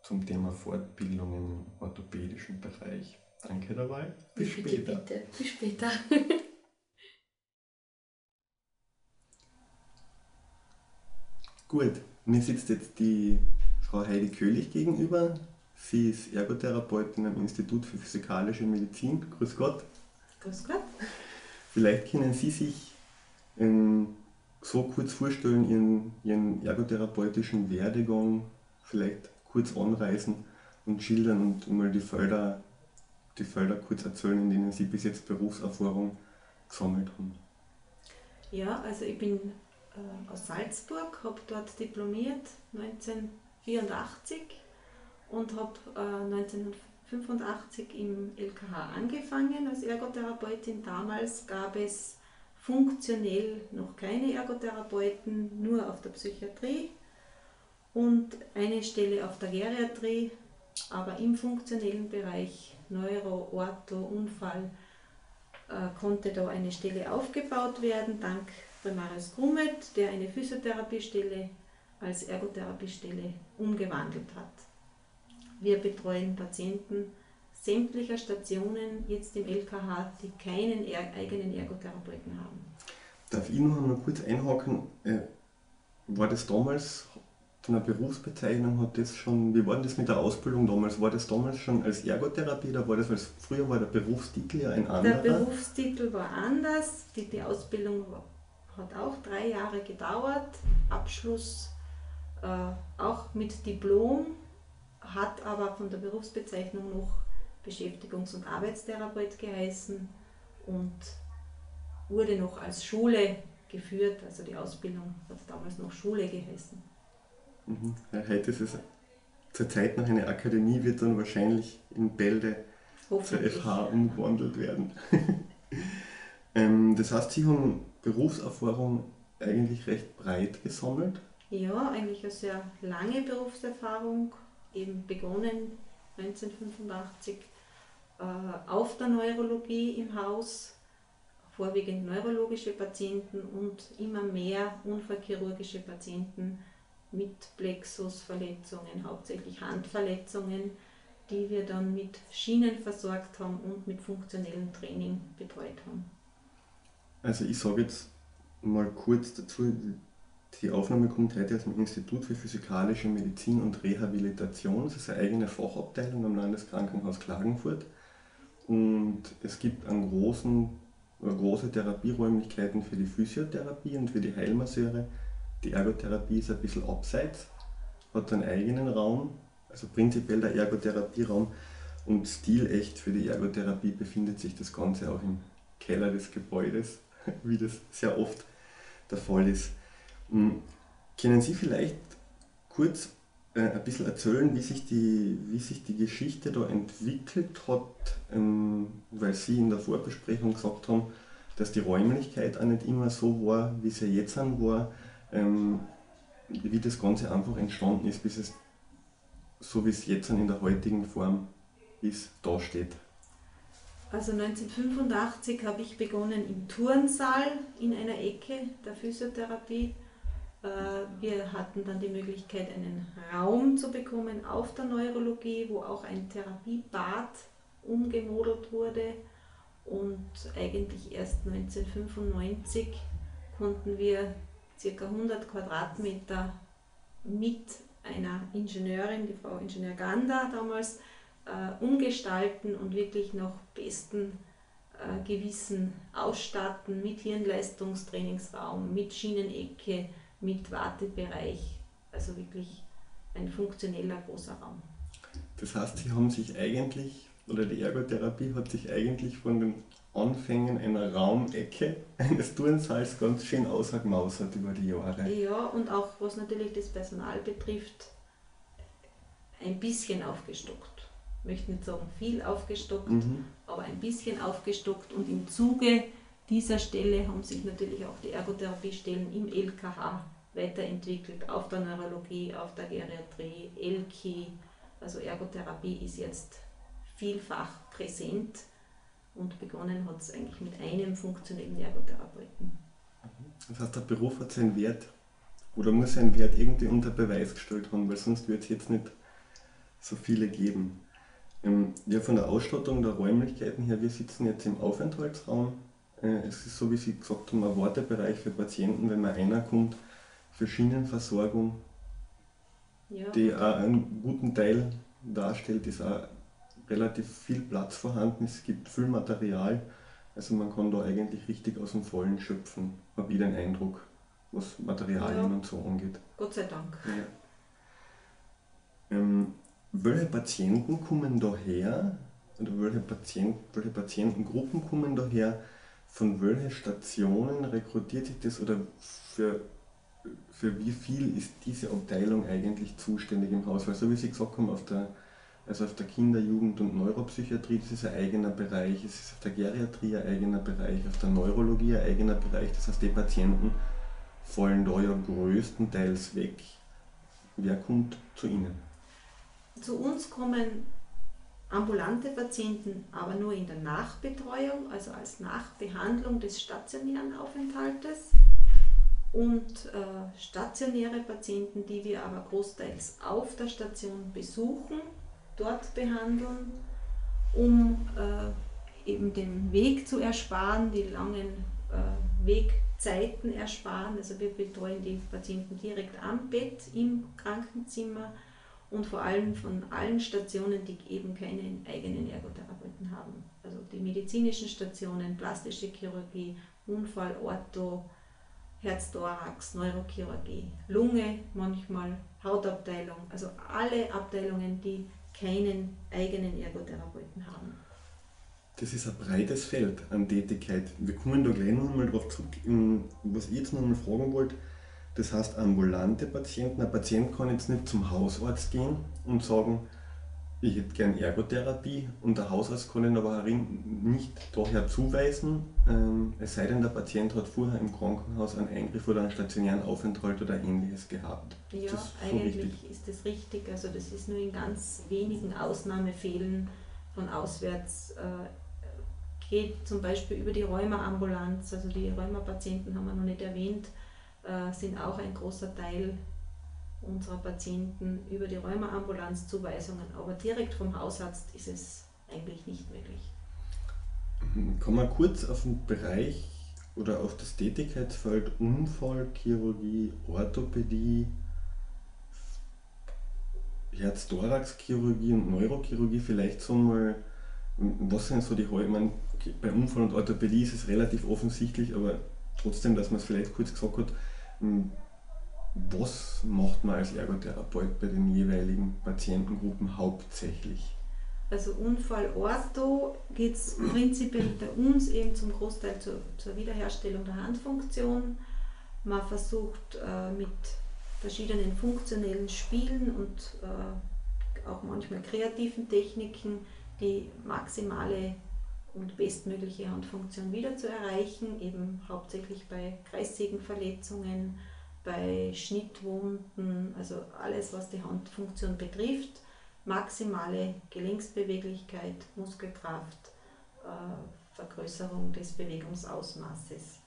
zum Thema Fortbildungen im orthopädischen Bereich. Danke dabei. Bis bitte, später. Bitte. Bis später. <laughs> Gut, mir sitzt jetzt die Frau Heidi Köhlich gegenüber, Sie ist Ergotherapeutin am Institut für Physikalische Medizin. Grüß Gott. Grüß Gott. Vielleicht können Sie sich ähm, so kurz vorstellen, Ihren, Ihren ergotherapeutischen Werdegang vielleicht kurz anreißen und schildern und mal die Felder, die Felder kurz erzählen, in denen Sie bis jetzt Berufserfahrung gesammelt haben. Ja, also ich bin äh, aus Salzburg, habe dort diplomiert 1984 und habe äh, 1985 im LKH angefangen als Ergotherapeutin. Damals gab es funktionell noch keine Ergotherapeuten, nur auf der Psychiatrie und eine Stelle auf der Geriatrie, aber im funktionellen Bereich Neuro, Ortho, Unfall äh, konnte da eine Stelle aufgebaut werden, dank Primaris Grummet, der eine Physiotherapiestelle als Ergotherapiestelle umgewandelt hat. Wir betreuen Patienten sämtlicher Stationen jetzt im LKH, die keinen eigenen Ergotherapeuten haben. Darf ich noch einmal kurz einhaken? Äh, war das damals von der Berufsbezeichnung, hat das schon, wie war das mit der Ausbildung damals? War das damals schon als Ergotherapie oder war das, weil früher war der Berufstitel ja ein anderer? Der Berufstitel war anders, die, die Ausbildung hat auch drei Jahre gedauert, Abschluss äh, auch mit Diplom, hat aber von der Berufsbezeichnung noch Beschäftigungs- und Arbeitstherapeut geheißen und wurde noch als Schule geführt, also die Ausbildung hat damals noch Schule geheißen. Mhm. Heute ist es zur Zeit noch eine Akademie, wird dann wahrscheinlich in Bälde zur FH umgewandelt werden. <laughs> ähm, das heißt, Sie haben Berufserfahrung eigentlich recht breit gesammelt? Ja, eigentlich eine sehr lange Berufserfahrung, eben begonnen 1985 äh, auf der Neurologie im Haus, vorwiegend neurologische Patienten und immer mehr unfallchirurgische Patienten mit Plexusverletzungen, hauptsächlich Handverletzungen, die wir dann mit Schienen versorgt haben und mit funktionellem Training betreut haben. Also ich sage jetzt mal kurz dazu, die Aufnahme kommt heute aus dem Institut für Physikalische Medizin und Rehabilitation. Das ist eine eigene Fachabteilung am Landeskrankenhaus Klagenfurt. Und es gibt einen großen, große Therapieräumlichkeiten für die Physiotherapie und für die Heilmasseure. Die Ergotherapie ist ein bisschen abseits, hat einen eigenen Raum, also prinzipiell der Ergotherapieraum. Und stilecht für die Ergotherapie befindet sich das Ganze auch im Keller des Gebäudes, <laughs> wie das sehr oft der Fall ist. Hm, können Sie vielleicht kurz äh, ein bisschen erzählen, wie sich, die, wie sich die Geschichte da entwickelt hat, ähm, weil Sie in der Vorbesprechung gesagt haben, dass die Räumlichkeit auch nicht immer so war, wie sie jetzt war, ähm, wie das Ganze einfach entstanden ist, bis es so wie es jetzt in der heutigen Form ist, dasteht. Also 1985 habe ich begonnen im Turnsaal in einer Ecke der Physiotherapie wir hatten dann die Möglichkeit, einen Raum zu bekommen auf der Neurologie, wo auch ein Therapiebad umgemodelt wurde. Und eigentlich erst 1995 konnten wir ca. 100 Quadratmeter mit einer Ingenieurin, die Frau Ingenieur Ganda damals, äh, umgestalten und wirklich nach bestem äh, Gewissen ausstatten mit Hirnleistungstrainingsraum, mit Schienenecke, mit Wartebereich, also wirklich ein funktioneller großer Raum. Das heißt, Sie haben sich eigentlich, oder die Ergotherapie hat sich eigentlich von den Anfängen einer Raumecke eines Turnsaals ganz schön ausgemausert über die Jahre. Ja, und auch was natürlich das Personal betrifft, ein bisschen aufgestockt. Ich möchte nicht sagen viel aufgestockt, mhm. aber ein bisschen aufgestockt und im Zuge dieser Stelle haben sich natürlich auch die Ergotherapiestellen im LKH weiterentwickelt, auf der Neurologie, auf der Geriatrie, LKI. Also Ergotherapie ist jetzt vielfach präsent und begonnen hat es eigentlich mit einem funktionellen Ergotherapeuten. Das heißt, der Beruf hat seinen Wert oder muss seinen Wert irgendwie unter Beweis gestellt haben, weil sonst wird es jetzt nicht so viele geben. Ähm, ja, von der Ausstattung der Räumlichkeiten her, wir sitzen jetzt im Aufenthaltsraum es ist so, wie Sie gesagt haben, ein Wartebereich für Patienten, wenn man einer kommt, für Schienenversorgung, ja. die auch einen guten Teil darstellt, ist auch relativ viel Platz vorhanden, es gibt viel Material, also man kann da eigentlich richtig aus dem Vollen schöpfen, habe ich den Eindruck, was Materialien ja. und so angeht. Gott sei Dank. Ja. Ähm, welche Patienten kommen daher, oder welche, Patient, welche Patientengruppen kommen daher, von welchen Stationen rekrutiert sich das oder für, für wie viel ist diese Abteilung eigentlich zuständig im Haus? Weil so wie Sie gesagt haben, auf der, also auf der Kinder-, Jugend- und Neuropsychiatrie, das ist ein eigener Bereich, es ist auf der Geriatrie ein eigener Bereich, auf der Neurologie ein eigener Bereich, das heißt die Patienten fallen da ja größtenteils weg. Wer kommt zu Ihnen? Zu uns kommen ambulante Patienten aber nur in der Nachbetreuung, also als Nachbehandlung des stationären Aufenthaltes und äh, stationäre Patienten, die wir aber großteils auf der Station besuchen, dort behandeln, um äh, eben den Weg zu ersparen, die langen äh, Wegzeiten ersparen. Also wir betreuen die Patienten direkt am Bett im Krankenzimmer und vor allem von allen Stationen, die eben keinen eigenen Ergotherapeuten haben. Also die medizinischen Stationen, plastische Chirurgie, Unfall, Ortho, Herz-Thorax, Neurochirurgie, Lunge manchmal, Hautabteilung, also alle Abteilungen, die keinen eigenen Ergotherapeuten haben. Das ist ein breites Feld an Tätigkeit. Wir kommen da gleich noch einmal darauf zurück, was ich jetzt noch einmal fragen wollte. Das heißt, ambulante Patienten, ein Patient kann jetzt nicht zum Hausarzt gehen und sagen, ich hätte gern Ergotherapie und der Hausarzt kann ihn aber nicht daher zuweisen, ähm, es sei denn, der Patient hat vorher im Krankenhaus einen Eingriff oder einen stationären Aufenthalt oder ähnliches gehabt. Ja, ist eigentlich richtig? ist das richtig. Also das ist nur in ganz wenigen Ausnahmefällen von auswärts äh, geht zum Beispiel über die Rheumaambulanz, also die Rheumapatienten haben wir noch nicht erwähnt, äh, sind auch ein großer Teil unserer Patienten über die Rheumaambulanz Zuweisungen, aber direkt vom Hausarzt ist es eigentlich nicht möglich. Kann man kurz auf den Bereich oder auf das Tätigkeitsfeld Unfall, Chirurgie, Orthopädie, Herz-Thorax-Chirurgie und Neurochirurgie vielleicht so mal, was sind so die, meine, bei Unfall und Orthopädie ist es relativ offensichtlich, aber trotzdem, dass man es vielleicht kurz gesagt hat, was macht man als Ergotherapeut bei den jeweiligen Patientengruppen hauptsächlich? Also Unfall Ortho geht es prinzipiell bei uns eben zum Großteil zur, zur Wiederherstellung der Handfunktion. Man versucht äh, mit verschiedenen funktionellen Spielen und äh, auch manchmal kreativen Techniken die maximale und bestmögliche Handfunktion wieder zu erreichen, eben hauptsächlich bei Kreissägenverletzungen, bei Schnittwunden, also alles, was die Handfunktion betrifft, maximale Gelenksbeweglichkeit, Muskelkraft, äh, Vergrößerung des Bewegungsausmaßes.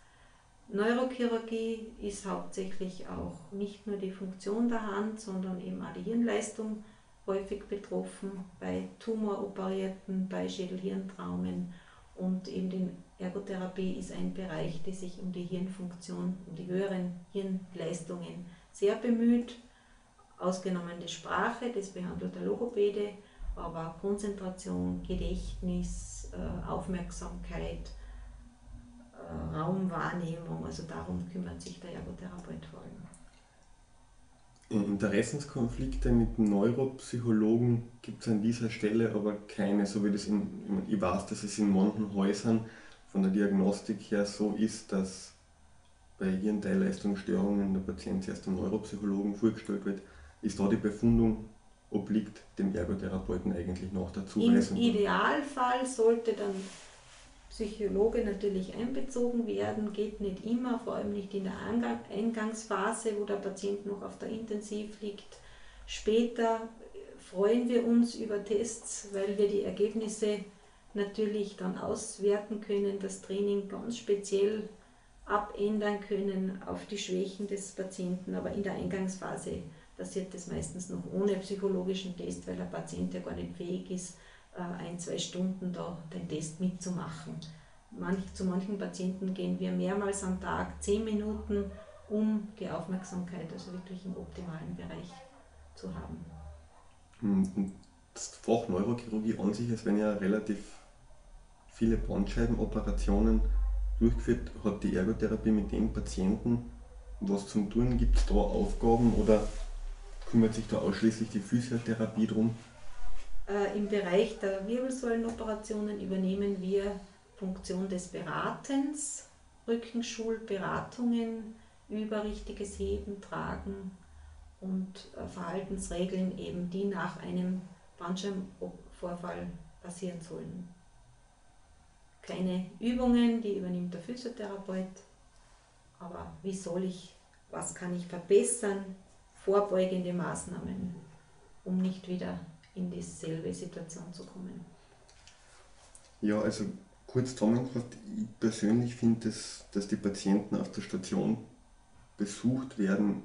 Neurochirurgie ist hauptsächlich auch nicht nur die Funktion der Hand, sondern eben auch die Hirnleistung häufig betroffen bei Tumoroperierte, bei Schädel-Hirntraumen und eben die Ergotherapie ist ein Bereich, der sich um die Hirnfunktion, um die höheren Hirnleistungen sehr bemüht. Ausgenommen die Sprache, das behandelt der Logopäde, aber Konzentration, Gedächtnis, äh, Aufmerksamkeit, äh, Raumwahrnehmung, also darum kümmert sich der Ergotherapeut vor allem. Interessenskonflikte mit Neuropsychologen gibt es an dieser Stelle aber keine, so wie das in, ich weiß, dass es in manchen Häusern von der Diagnostik her so ist, dass bei Hirnteilleistungsstörungen der Patient zuerst dem Neuropsychologen vorgestellt wird, ist da die Befundung obliegt dem Ergotherapeuten eigentlich noch dazu. Im Idealfall sollte dann Psychologe natürlich einbezogen werden, geht nicht immer, vor allem nicht in der Eingangsphase, wo der Patient noch auf der Intensiv liegt. Später freuen wir uns über Tests, weil wir die Ergebnisse natürlich dann auswerten können, das Training ganz speziell abändern können auf die Schwächen des Patienten. Aber in der Eingangsphase passiert das meistens noch ohne psychologischen Test, weil der Patient ja gar nicht fähig ist, ein, zwei Stunden da den Test mitzumachen. Manch, zu manchen Patienten gehen wir mehrmals am Tag, zehn Minuten, um die Aufmerksamkeit also wirklich im optimalen Bereich zu haben. Hm, das Fach Neurochirurgie an sich, es werden ja relativ viele Bandscheibenoperationen durchgeführt. Hat die Ergotherapie mit den Patienten was zum tun? Gibt es da Aufgaben oder kümmert sich da ausschließlich die Physiotherapie drum? Äh, Im Bereich der Wirbelsäulenoperationen übernehmen wir Funktion des Beratens, Rückenschulberatungen über richtiges Heben, Tragen und äh, Verhaltensregeln eben, die nach einem Bandscheibenvorfall passieren sollen. Keine Übungen, die übernimmt der Physiotherapeut, aber wie soll ich, was kann ich verbessern, vorbeugende Maßnahmen, um nicht wieder in dieselbe Situation zu kommen. Ja, also kurz zusammengefasst, ich persönlich finde, dass, dass die Patienten auf der Station besucht werden.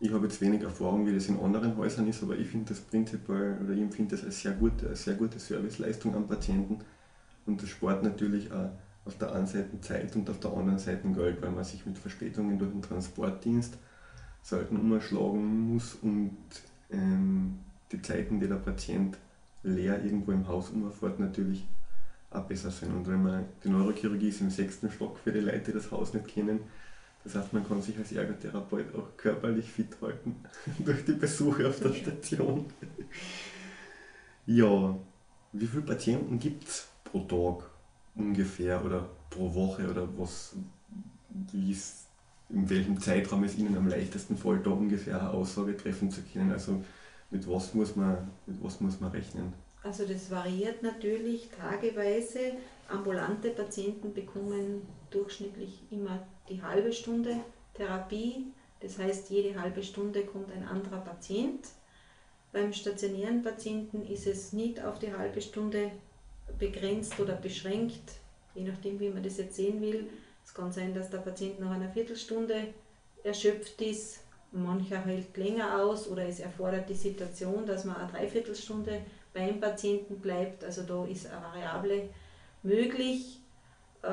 Ich habe jetzt wenig Erfahrung, wie das in anderen Häusern ist, aber ich finde das prinzipiell oder ich empfinde das als sehr gute, als sehr gute Serviceleistung am Patienten und das spart natürlich auch auf der einen Seite Zeit und auf der anderen Seite Geld, weil man sich mit Verspätungen durch den Transportdienst selten umschlagen muss und ähm, die Zeiten, die der Patient leer irgendwo im Haus umfährt, natürlich auch besser sind. Und wenn man die Neurochirurgie ist im sechsten Stock für die Leute, die das Haus nicht kennen, das heißt, man kann sich als Ergotherapeut auch körperlich fit halten <laughs> durch die Besuche auf der Station. ja, wie viele Patienten gibt es pro Tag ungefähr oder pro Woche oder was, wie ist, in welchem Zeitraum es Ihnen am leichtesten fällt, da ungefähr eine Aussage treffen zu können? Also mit was muss man, mit was muss man rechnen? Also das variiert natürlich tageweise. Ambulante Patienten bekommen durchschnittlich immer die halbe Stunde Therapie. Das heißt, jede halbe Stunde kommt ein anderer Patient. Beim stationären Patienten ist es nicht auf die halbe Stunde begrenzt oder beschränkt, je nachdem, wie man das jetzt sehen will. Es kann sein, dass der Patient nach einer Viertelstunde erschöpft ist, mancher hält länger aus oder es erfordert die Situation, dass man eine Dreiviertelstunde beim Patienten bleibt. Also da ist eine Variable möglich. Äh,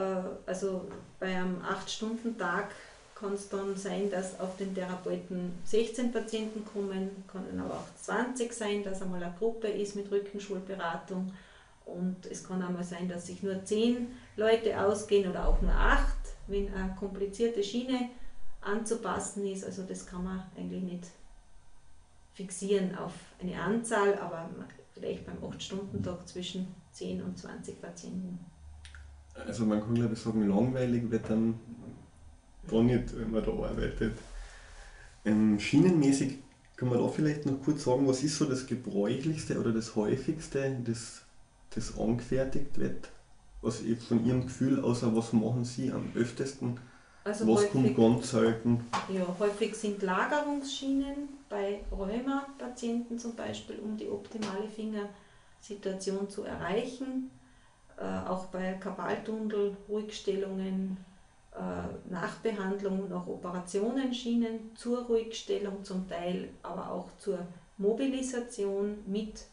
also bei einem 8-Stunden-Tag kann es dann sein, dass auf den Therapeuten 16 Patienten kommen, können aber auch 20 sein, dass einmal eine Gruppe ist mit Rückenschulberatung und es kann auch mal sein, dass sich nur 10 Leute ausgehen oder auch nur 8, wenn eine komplizierte Schiene anzupassen ist. Also das kann man eigentlich nicht fixieren auf eine Anzahl, aber vielleicht beim 8-Stunden-Tag zwischen 10 und 20 Patienten. Also man kann glaube ich sagen, langweilig wird dann gar nicht, wenn man da arbeitet. Ähm, schienenmäßig kann man da vielleicht noch kurz sagen, was ist so das gebräuchlichste oder das häufigste, das, das angefertigt wird? Was von Ihrem Gefühl außer was machen Sie am öftesten? Also was häufig, kommt ganz selten? Ja, häufig sind Lagerungsschienen bei Rheuma-Patienten zum Beispiel, um die optimale Fingersituation zu erreichen. Äh, auch bei Kabaltunnel, Ruhigstellungen, äh, Nachbehandlung nach Operationen, Schienen zur Ruhigstellung zum Teil, aber auch zur Mobilisation mit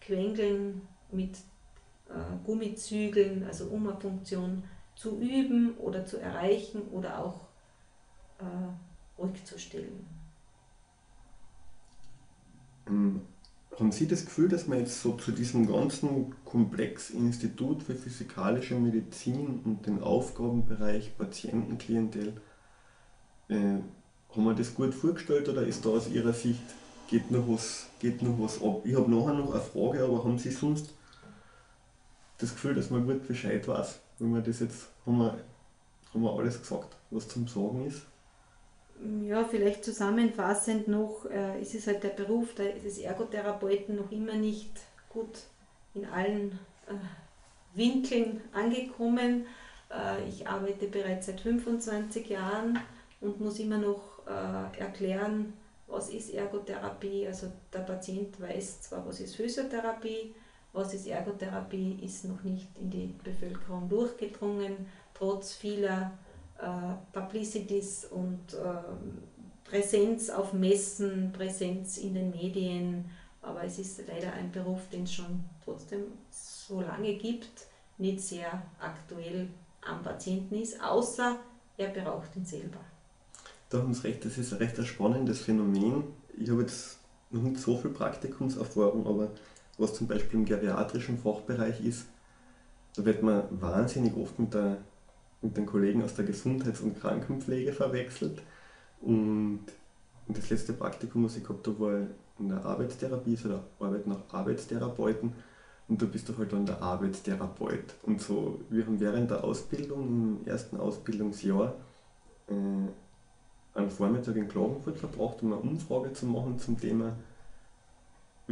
Quengeln, mit äh, Gummizügeln, also um eine Funktion zu üben oder zu erreichen oder auch äh, ruhig zu stellen. Ähm, haben Sie das Gefühl, dass man jetzt so zu diesem ganzen Komplex Institut für physikalische Medizin und den Aufgabenbereich Patientenklientel, äh, haben wir das gut vorgestellt oder ist da aus Ihrer Sicht geht noch was, geht noch was ab? Ich habe nachher noch eine Frage, aber haben Sie sonst das Gefühl, dass man gut Bescheid weiß? wenn wir das jetzt, haben wir, haben wir alles gesagt, was zum Sagen ist? Ja, vielleicht zusammenfassend noch, äh, ist es halt der Beruf des Ergotherapeuten noch immer nicht gut in allen äh, Winkeln angekommen. Äh, ich arbeite bereits seit 25 Jahren und muss immer noch äh, erklären, was ist Ergotherapie. Also der Patient weiß zwar, was ist Physiotherapie, was ist Ergotherapie, ist noch nicht in die Bevölkerung durchgedrungen, trotz vieler äh, Publicities und äh, Präsenz auf Messen, Präsenz in den Medien. Aber es ist leider ein Beruf, den es schon trotzdem so lange gibt, nicht sehr aktuell am Patienten ist, außer er braucht ihn selber. Da haben Sie recht, das ist ein recht spannendes Phänomen. Ich habe jetzt noch nicht so viel Praktikumserfahrung, aber was zum Beispiel im geriatrischen Fachbereich ist, da wird man wahnsinnig oft mit, der, mit den Kollegen aus der Gesundheits- und Krankenpflege verwechselt. Und, das letzte Praktikum, was ich gehabt habe, war in der Arbeitstherapie, so der Arbeit nach Arbeitstherapeuten. Und da bist du halt dann der Arbeitstherapeut. Und so, wir haben während der Ausbildung, im ersten Ausbildungsjahr, äh, einen Vormittag in Klagenfurt verbracht, um eine Umfrage zu machen zum Thema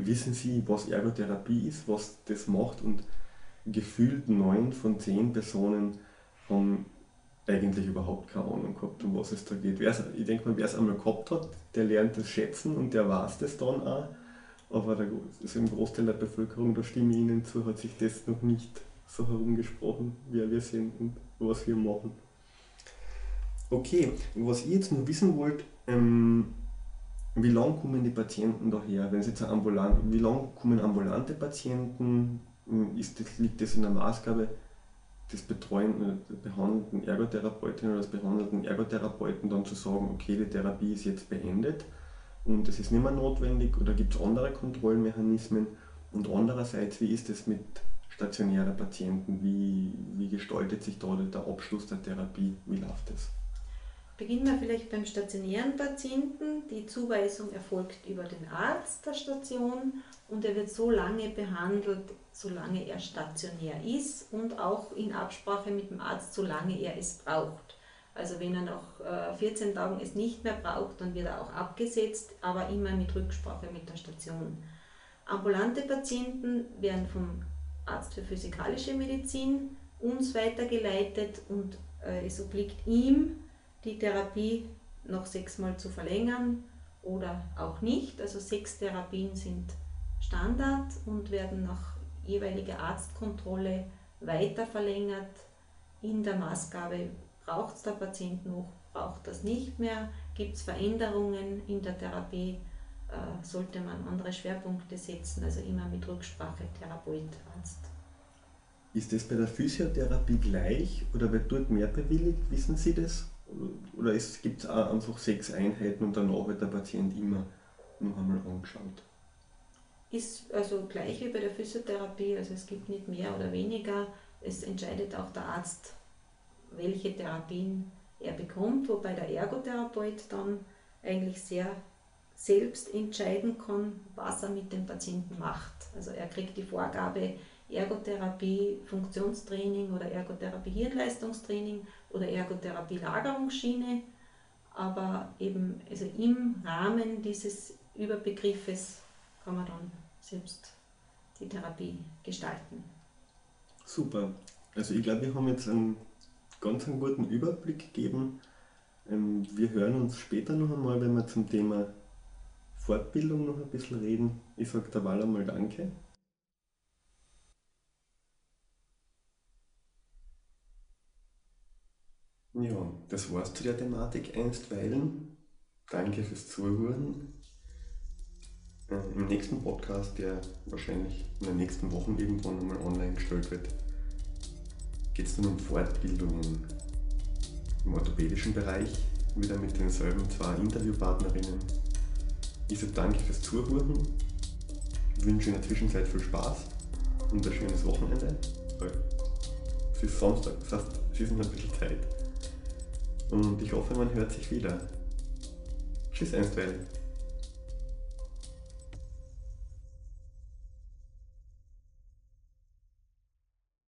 wissen Sie, was Ergotherapie ist, was das macht und gefühlt neun von zehn Personen haben eigentlich überhaupt keine Ahnung gehabt, um was es da geht. Wer's, ich denke mal, wer es einmal gehabt hat, der lernt das schätzen und der weiß das dann auch. aber der, also im Großteil der Bevölkerung, da stimme ich Ihnen zu, hat sich das noch nicht so herumgesprochen, wer wir sind und was wir machen. Okay, was ich jetzt noch wissen wollte, ähm, wie lange kommen die Patienten daher? Wenn Sie jetzt ambulant, wie lange kommen ambulante Patienten? Ist das, liegt das in der Maßgabe des betreuenden, der behandelnden Ergotherapeutin oder des behandelnden Ergotherapeuten dann zu sagen, okay, die Therapie ist jetzt beendet und es ist nicht mehr notwendig oder gibt es andere Kontrollmechanismen? Und andererseits, wie ist es mit stationären Patienten? Wie, wie gestaltet sich da der Abschluss der Therapie? Wie läuft das? Beginnen wir vielleicht beim stationären Patienten. Die Zuweisung erfolgt über den Arzt der Station und er wird so lange behandelt, solange er stationär ist und auch in Absprache mit dem Arzt, solange er es braucht. Also wenn er nach 14 äh, Tagen es nicht mehr braucht, dann wird er auch abgesetzt, aber immer mit Rücksprache mit der Station. Ambulante Patienten werden vom Arzt für physikalische Medizin uns weitergeleitet und äh, es obliegt ihm, die Therapie noch sechsmal zu verlängern oder auch nicht. Also sechs Therapien sind Standard und werden nach jeweiliger Arztkontrolle weiter verlängert. In der Maßgabe braucht es der Patient noch, braucht das nicht mehr, gibt es Veränderungen in der Therapie, äh, sollte man andere Schwerpunkte setzen, also immer mit Rücksprache Therapeut, Arzt. Ist das bei der Physiotherapie gleich oder wird dort mehr bewilligt? Wissen Sie das? Oder gibt es auch einfach sechs Einheiten und danach wird der Patient immer noch einmal angeschaut? Ist also gleich wie bei der Physiotherapie, also es gibt nicht mehr oder weniger. Es entscheidet auch der Arzt, welche Therapien er bekommt, wobei der Ergotherapeut dann eigentlich sehr selbst entscheiden kann, was er mit dem Patienten macht. Also er kriegt die Vorgabe, Ergotherapie Funktionstraining oder Ergotherapie Hirnleistungstraining oder Ergotherapie Lagerungsschiene, aber eben also im Rahmen dieses Überbegriffes kann man dann selbst die Therapie gestalten. Super. Also ich glaube, wir haben jetzt einen ganz einen guten Überblick gegeben. Ähm, wir hören uns später noch einmal, wenn wir zum Thema Fortbildung noch ein bisschen reden. Ich sage der Wahl einmal Danke. Ja, das war's zu der Thematik einstweilen. Danke fürs Zuhören. Ähm, Im nächsten Podcast, der wahrscheinlich in den nächsten Wochen irgendwann einmal online gestellt wird, geht es dann um Fortbildungen im orthopädischen Bereich, wieder mit denselben zwei Interviewpartnerinnen. Ich sage danke fürs Zuhören, wünsche in der Zwischenzeit viel Spaß und ein schönes Wochenende. Ist Samstag, das heißt, es ist noch ein bisschen Zeit. Und ich hoffe, man hört sich wieder. Tschüss einstweilen.